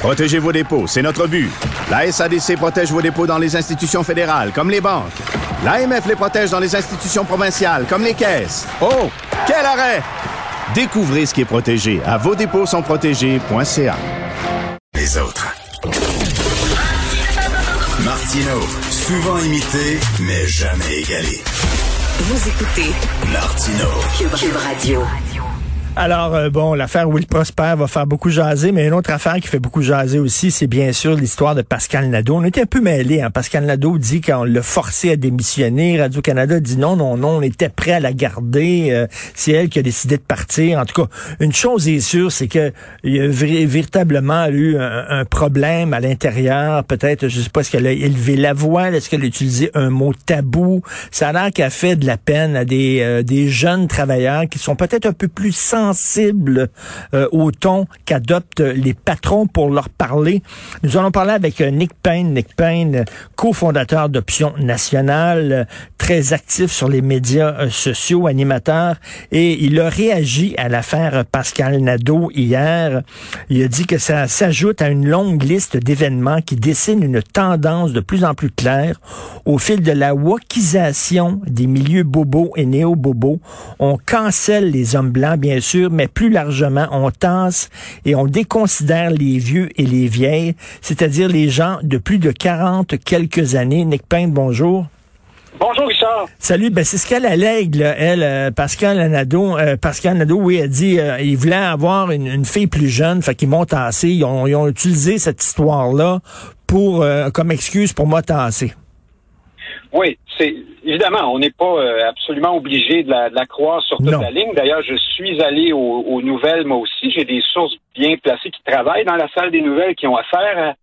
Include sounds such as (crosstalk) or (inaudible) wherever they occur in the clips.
Protégez vos dépôts, c'est notre but. La SADC protège vos dépôts dans les institutions fédérales, comme les banques. L'AMF les protège dans les institutions provinciales, comme les caisses. Oh, quel arrêt! Découvrez ce qui est protégé à vos dépôts sont protégés.ca. Les autres. Martino, souvent imité, mais jamais égalé. Vous écoutez Martino. Cube Radio. Alors, euh, bon, l'affaire Will Prosper va faire beaucoup jaser, mais une autre affaire qui fait beaucoup jaser aussi, c'est bien sûr l'histoire de Pascal Nadeau. On était un peu mêlés. Hein? Pascal Nadeau dit qu'on l'a forcé à démissionner. Radio-Canada dit non, non, non, on était prêt à la garder. Euh, c'est elle qui a décidé de partir. En tout cas, une chose est sûre, c'est que il y a véritablement eu un, problème à l'intérieur. Peut-être, je sais pas, est-ce qu'elle a élevé la voix? Est-ce qu'elle a utilisé un mot tabou? Ça a l'air qu'elle fait de la peine à des, euh, jeunes travailleurs qui sont peut-être un peu plus sensible euh, au ton qu'adoptent les patrons pour leur parler. Nous allons parler avec euh, Nick Payne. Nick Payne, cofondateur d'Option Nationale, euh, très actif sur les médias sociaux, animateur, et il a réagi à l'affaire Pascal Nadeau hier. Il a dit que ça s'ajoute à une longue liste d'événements qui dessinent une tendance de plus en plus claire au fil de la wokisation des milieux bobos et néo-bobos. On cancelle les hommes blancs, bien sûr, mais plus largement, on tasse et on déconsidère les vieux et les vieilles, c'est-à-dire les gens de plus de 40 quelques années. Nick Payne, bonjour. Bonjour Richard. Salut, ben c'est ce qu'elle allègue, elle, euh, Pascal Nadeau. Euh, Pascal oui, elle dit euh, il voulait avoir une, fille plus jeune, fait qu'ils m'ont tassé. Ils ont, ils ont utilisé cette histoire-là pour comme excuse pour moi tasser. Oui, c'est évidemment, on n'est pas euh, absolument obligé de la, croire sur toute la ligne. D'ailleurs, je suis allé aux, nouvelles moi aussi. J'ai des sources bien placées qui travaillent dans la salle des nouvelles qui ont affaire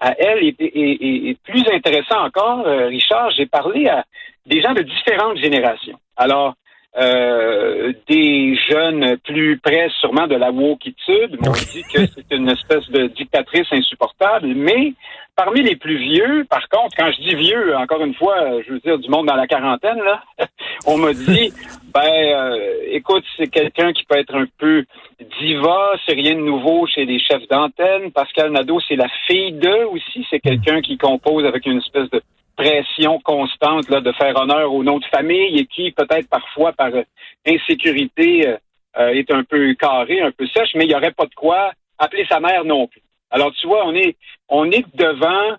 à, à elle. Et, plus intéressant encore, euh, Richard, j'ai parlé à des gens de différentes générations. Alors, euh, des jeunes plus près sûrement de la wokitude m'ont dit que c'est une espèce de dictatrice insupportable, mais parmi les plus vieux, par contre, quand je dis vieux, encore une fois, je veux dire du monde dans la quarantaine, là, (laughs) on m'a dit, (laughs) ben, euh, écoute, c'est quelqu'un qui peut être un peu diva, c'est rien de nouveau chez les chefs d'antenne. Pascal Nadeau, c'est la fille d'eux aussi, c'est quelqu'un qui compose avec une espèce de pression constante là, de faire honneur au nom de famille et qui, peut-être parfois par insécurité, euh, euh, est un peu carré, un peu sèche, mais il n'y aurait pas de quoi appeler sa mère non plus. Alors, tu vois, on est, on est devant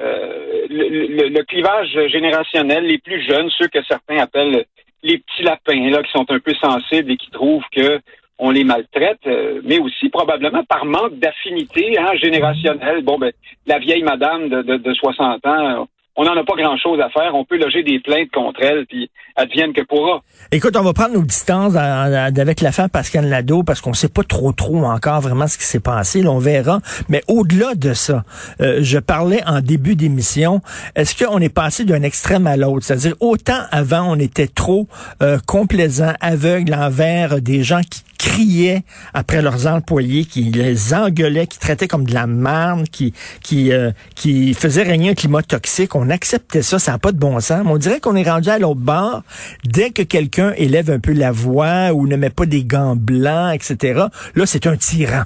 euh, le, clivage générationnel, les plus jeunes, ceux que certains appellent les petits lapins, là, qui sont un peu sensibles et qui trouvent que on les maltraite, mais aussi probablement par manque d'affinité hein, générationnelle. Bon, ben, la vieille madame de, de, de 60 ans, on n'en a pas grand-chose à faire. On peut loger des plaintes contre elle, puis advienne que pourra. Écoute, on va prendre nos distances avec l'affaire Pascal Lado, parce qu'on sait pas trop trop encore vraiment ce qui s'est passé. Là, on verra. Mais au-delà de ça, euh, je parlais en début d'émission, est-ce qu'on est passé d'un extrême à l'autre? C'est-à-dire, autant avant, on était trop euh, complaisant, aveugle envers des gens qui criaient après leurs employés, qui les engueulaient, qui traitaient comme de la merde, qui qui euh, qui faisaient régner un climat toxique. On acceptait ça, ça n'a pas de bon sens. on dirait qu'on est rendu à l'autre bord. Dès que quelqu'un élève un peu la voix ou ne met pas des gants blancs, etc., là, c'est un tyran.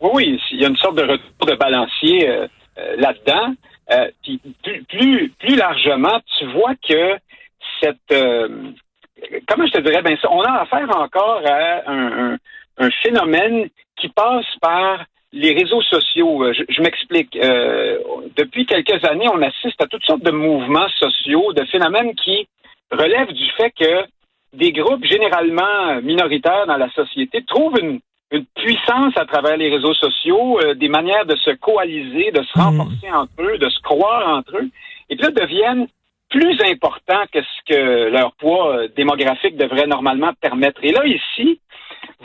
Oui, il y a une sorte de retour de balancier euh, euh, là-dedans. puis plus, plus, largement, tu vois que cette comment je te dirais, ben, on a affaire encore à un, phénomène qui passe par les réseaux sociaux. Euh, je, m'explique. Euh, depuis quelques années, on assiste à toutes sortes de mouvements sociaux, de phénomènes qui relèvent du fait que des groupes généralement minoritaires dans la société trouvent une, puissance à travers les réseaux sociaux, euh, des manières de se coaliser, de se hmm. renforcer entre eux, de se croire entre eux, et puis là deviennent plus important que ce que leur poids euh, démographique devrait normalement permettre. Et là, ici,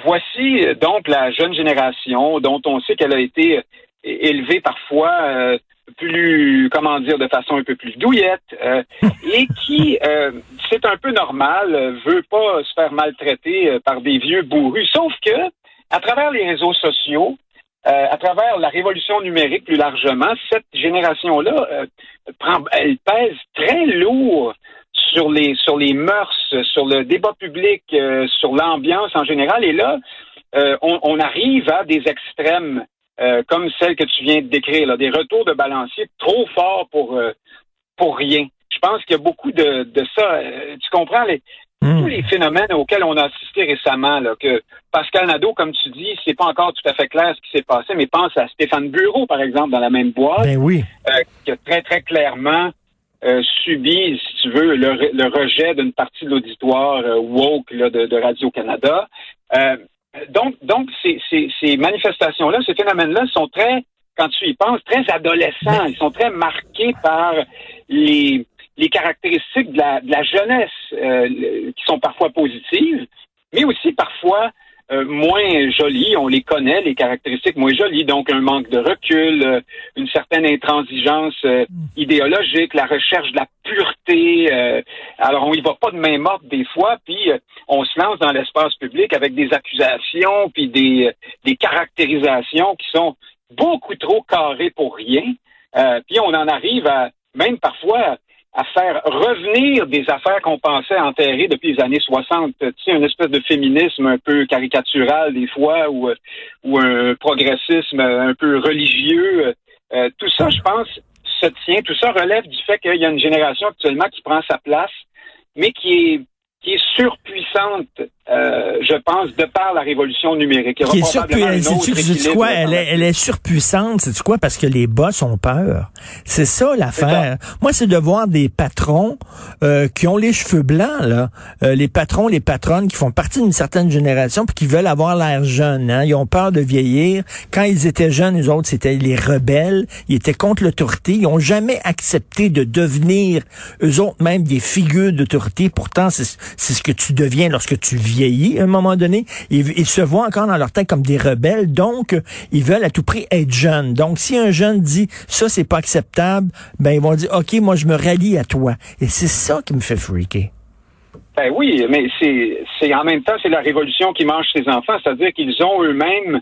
voici donc la jeune génération dont on sait qu'elle a été élevée parfois plus, comment dire, de façon un peu plus douillette, et qui, c'est un peu normal, veut pas se faire maltraiter par des vieux bourrus. Sauf que, à travers les réseaux sociaux, euh, à travers la révolution numérique plus largement, cette génération-là euh, elle pèse très lourd sur les sur les mœurs, sur le débat public, euh, sur l'ambiance en général. Et là, on, arrive à des extrêmes comme celle que tu viens de décrire, des retours de balancier trop forts pour pour rien. Je pense qu'il y a beaucoup de, de ça. tu comprends les, Hmm. Tous les phénomènes auxquels on a assisté récemment, là, que Pascal Nadeau, comme tu dis, c'est pas encore tout à fait clair ce qui s'est passé, mais pense à Stéphane Bureau, par exemple, dans la même boîte, ben oui. Euh, qui a très, très clairement euh, subi, si tu veux, le, rejet d'une partie de l'auditoire euh, woke là, de, Radio-Canada. donc, donc ces, ces, ces manifestations-là, ces phénomènes-là sont très, quand tu y penses, très adolescents. Ils sont très marqués par les les caractéristiques de la, jeunesse euh, qui sont parfois positives, mais aussi parfois euh, moins jolies. On les connaît, les caractéristiques moins jolies, donc un manque de recul, euh, une certaine intransigeance idéologique, la recherche de la pureté. alors on y va pas de main morte des fois, puis on se lance dans l'espace public avec des accusations, puis des, des caractérisations qui sont beaucoup trop carrées pour rien. puis on en arrive à même parfois à faire revenir des affaires qu'on pensait enterrer depuis les années 60. Tu sais, une espèce de féminisme un peu caricatural des fois ou, ou un progressisme un peu religieux. Euh, tout ça, je pense, se tient. Tout ça relève du fait qu'il y a une génération actuellement qui prend sa place, mais qui est qui est surpuissante, euh, je pense, de par la révolution numérique. qui est surpuissante. C'est quoi? Elle est, elle est surpuissante. C'est quoi? Parce que les boss ont peur. C'est ça l'affaire. Moi, c'est de voir des patrons euh, qui ont les cheveux blancs, là. Euh, les patrons, les patronnes qui font partie d'une certaine génération puis qui veulent avoir l'air jeune. Hein. Ils ont peur de vieillir. Quand ils étaient jeunes, les autres, c'était les rebelles. Ils étaient contre l'autorité. Ils ont jamais accepté de devenir, eux autres, même des figures d'autorité. Pourtant, c'est c'est ce que tu deviens lorsque tu vieillis à un moment donné. Ils, se voient encore dans leur tête comme des rebelles, donc ils veulent à tout prix être jeunes. Donc si un jeune dit ça c'est pas acceptable, ben ils vont dire ok moi je me rallie à toi. Et c'est ça qui me fait freaker. Ben oui, mais c'est c'est en même temps c'est la révolution qui mange ses enfants, c'est-à-dire qu'ils ont eux-mêmes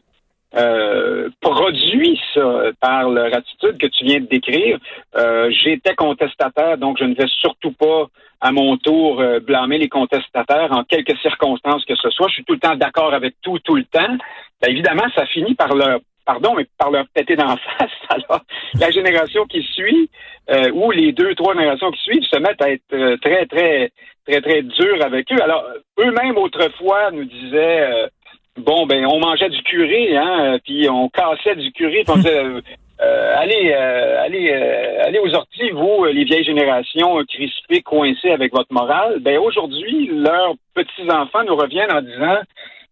euh, produit ça par leur attitude que tu viens de décrire. Euh, J'étais contestataire, donc je ne vais surtout pas à mon tour euh, blâmer les contestataires en quelques circonstances que ce soit. Je suis tout le temps d'accord avec tout, tout le temps. Ben, évidemment, ça finit par leur pardon, mais par leur péter d'en (laughs) face. Alors, la génération qui suit, ou les deux, trois générations qui suivent, se mettent à être très, très, très, très durs avec eux. Alors, eux-mêmes, autrefois, nous disaient, bon, ben, on mangeait du curé, hein, puis on cassait du curé, puis on disait, (laughs) euh, allez, euh, allez, euh, allez aux orties, vous, les vieilles générations crispées, coincées avec votre morale. Ben aujourd'hui, leurs petits enfants nous reviennent en disant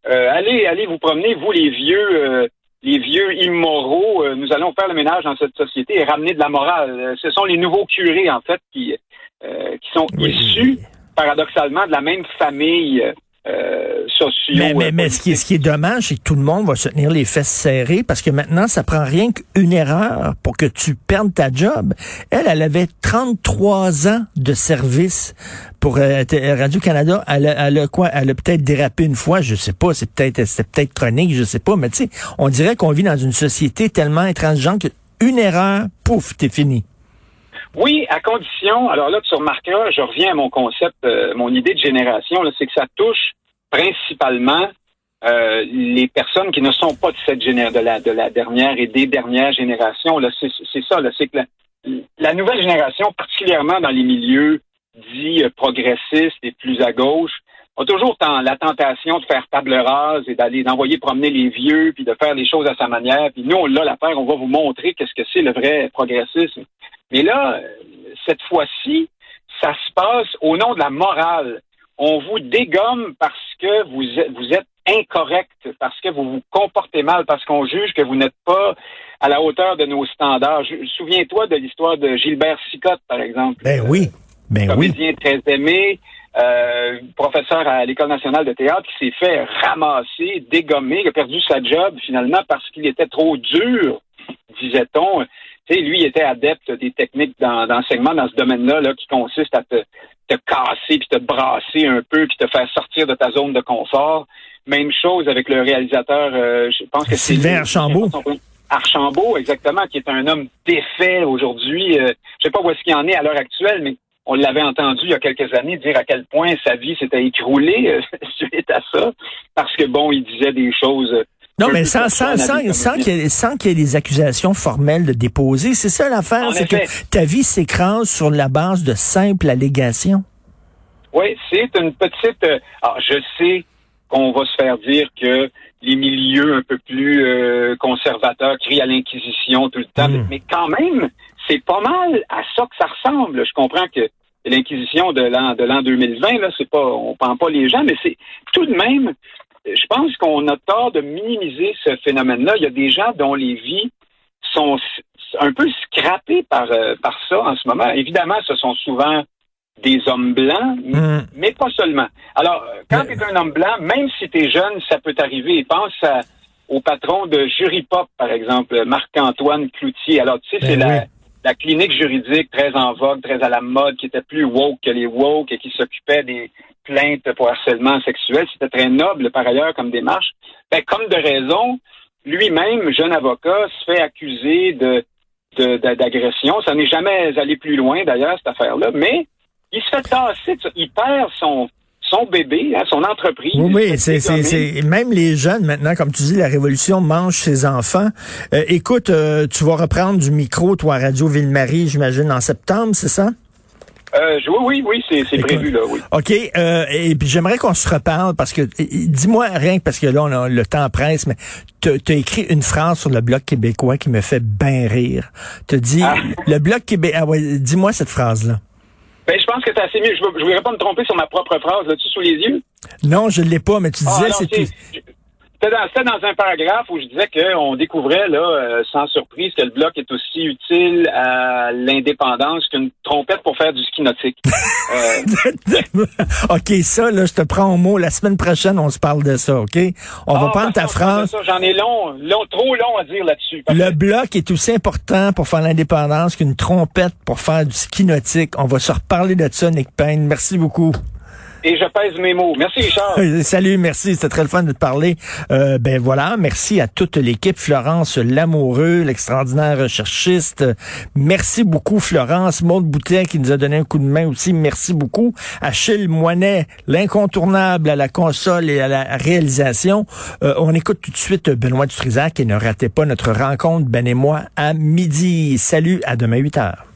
allez, allez vous promener, vous les vieux, les vieux immoraux. nous allons faire le ménage dans cette société et ramener de la morale. Ce sont les nouveaux curés en fait qui qui sont issus paradoxalement de la même famille euh, sociaux. Mais, mais, mais ce, qui est, ce qui est dommage, c'est que tout le monde va se tenir les fesses serrées parce que maintenant, ça prend rien qu'une erreur pour que tu perdes ta job. Elle, elle avait 33 ans de service pour euh, Radio-Canada. Elle, elle, a quoi? Elle a peut-être dérapé une fois, je sais pas, c'est peut-être c'est peut-être chronique, je sais pas, mais tu sais, on dirait qu'on vit dans une société tellement intransigeante qu'une erreur, pouf, t'es fini. Oui, à condition, alors là, tu remarqueras, je reviens à mon concept, euh, mon idée de génération, c'est que ça touche principalement euh, les personnes qui ne sont pas de cette génération, de la, de la dernière et des dernières générations. C'est, ça, c'est que la, nouvelle génération, particulièrement dans les milieux dits euh, progressistes et plus à gauche, a toujours la tentation de faire table rase et d'aller d'envoyer promener les vieux puis de faire les choses à sa manière. Puis nous, on l'a l'affaire, on va vous montrer qu'est-ce que c'est le vrai progressisme. Mais là, cette fois-ci, ça se passe au nom de la morale. On vous dégomme parce que vous êtes, vous êtes incorrect, parce que vous vous comportez mal, parce qu'on juge que vous n'êtes pas à la hauteur de nos standards. Souviens-toi de l'histoire de Gilbert Sicotte, par exemple. Ben oui. Ben comédien très aimé, euh, professeur à l'École nationale de théâtre, qui s'est fait ramasser, dégommer, qui a perdu sa job finalement parce qu'il était trop dur, disait-on. Sais, lui, il était adepte des techniques d'enseignement dans ce domaine-là, là, qui consiste à te, te casser, puis te brasser un peu, puis te faire sortir de ta zone de confort. Même chose avec le réalisateur, euh, je pense que c'est... Sylvain Archambault. Archambault, exactement, qui est un homme défait aujourd'hui. Euh, je sais pas où est-ce qu'il en est à l'heure actuelle, mais on l'avait entendu il y a quelques années dire à quel point sa vie s'était écroulée euh, (laughs) suite à ça, parce que bon, il disait des choses. Euh, non, mais sans, sans, sans, sans qu'il y, ait, ait des accusations formelles de déposer. C'est ça l'affaire, c'est que ta vie s'écrase sur la base de simples allégations. Oui, c'est une petite... Euh, alors, je sais qu'on va se faire dire que les milieux un peu plus conservateurs crient à l'inquisition tout le temps, hmm. mais quand même, c'est pas mal à ça que ça ressemble. Je comprends que l'inquisition de l'an de l'an 2020 là, c'est pas on prend pas les gens, mais c'est tout de même. Je pense qu'on a tort de minimiser ce phénomène-là. Il y a des gens dont les vies sont un peu scrappées par euh, par ça en ce moment. Évidemment, ce sont souvent des hommes blancs, hmm. mais pas seulement. Alors, quand tu es un homme blanc, même si tu es jeune, ça peut t'arriver. Pense au patron de Jury Pop, par exemple, Marc-Antoine Cloutier. Alors, tu sais, ben c'est la la clinique juridique très en vogue, très à la mode, qui était plus woke que les woke et qui s'occupait des plaintes pour harcèlement sexuel. C'était très noble par ailleurs comme démarche. Ben, comme de raison, lui-même, jeune avocat, se fait accuser de d'agression. Ça n'est jamais allé plus loin d'ailleurs, cette affaire-là, mais il se fait tasser, il perd son, son bébé, hein, son entreprise. Oui, c'est, c'est, même les jeunes maintenant, comme tu dis, la révolution mange ses enfants. Euh, écoute, euh, tu vas reprendre du micro, toi, à Radio Ville-Marie, j'imagine, en septembre, c'est ça? Euh, oui, oui, oui, c'est prévu là, oui. OK, euh, et puis j'aimerais qu'on se reparle parce que dis-moi rien parce que là on a le temps presse, mais tu as écrit une phrase sur le bloc québécois qui me fait bien rire. Tu dis ah. le bloc québécois. Ah ouais, dis-moi cette phrase là. Ben, je pense que c'est assez mieux. Je ne voudrais pas me tromper sur ma propre phrase. Là-dessus, sous les yeux? Non, je ne l'ai pas, mais tu ah, disais... c'était c'était dans, un paragraphe où je disais qu'on découvrait, là, euh, sans surprise, que le bloc est aussi utile à l'indépendance qu'une trompette pour faire du ski nautique. (laughs) Euh, OK, ça, là, je te prends au mot. La semaine prochaine, on se parle de ça, OK? On va ah, prendre ta phrase. J'en ai long, long, trop long à dire là-dessus. Le bloc est aussi important pour faire l'indépendance qu'une trompette pour faire du ski nautique. On va se reparler de ça, Nick Payne. Merci beaucoup et je pèse mes mots. Merci, Richard. (laughs) Salut, merci. C'était très le fun de te parler. Euh, ben voilà, merci à toute l'équipe. Florence Lamoureux, l'extraordinaire recherchiste. Merci beaucoup, Florence. Maude Boutet qui nous a donné un coup de main aussi. Merci beaucoup. Achille Moinet, l'incontournable à la console et à la réalisation. Euh, on écoute tout de suite Benoît Dutrisac et ne ratez pas notre rencontre, Ben et moi, à midi. Salut, à demain 8 heures.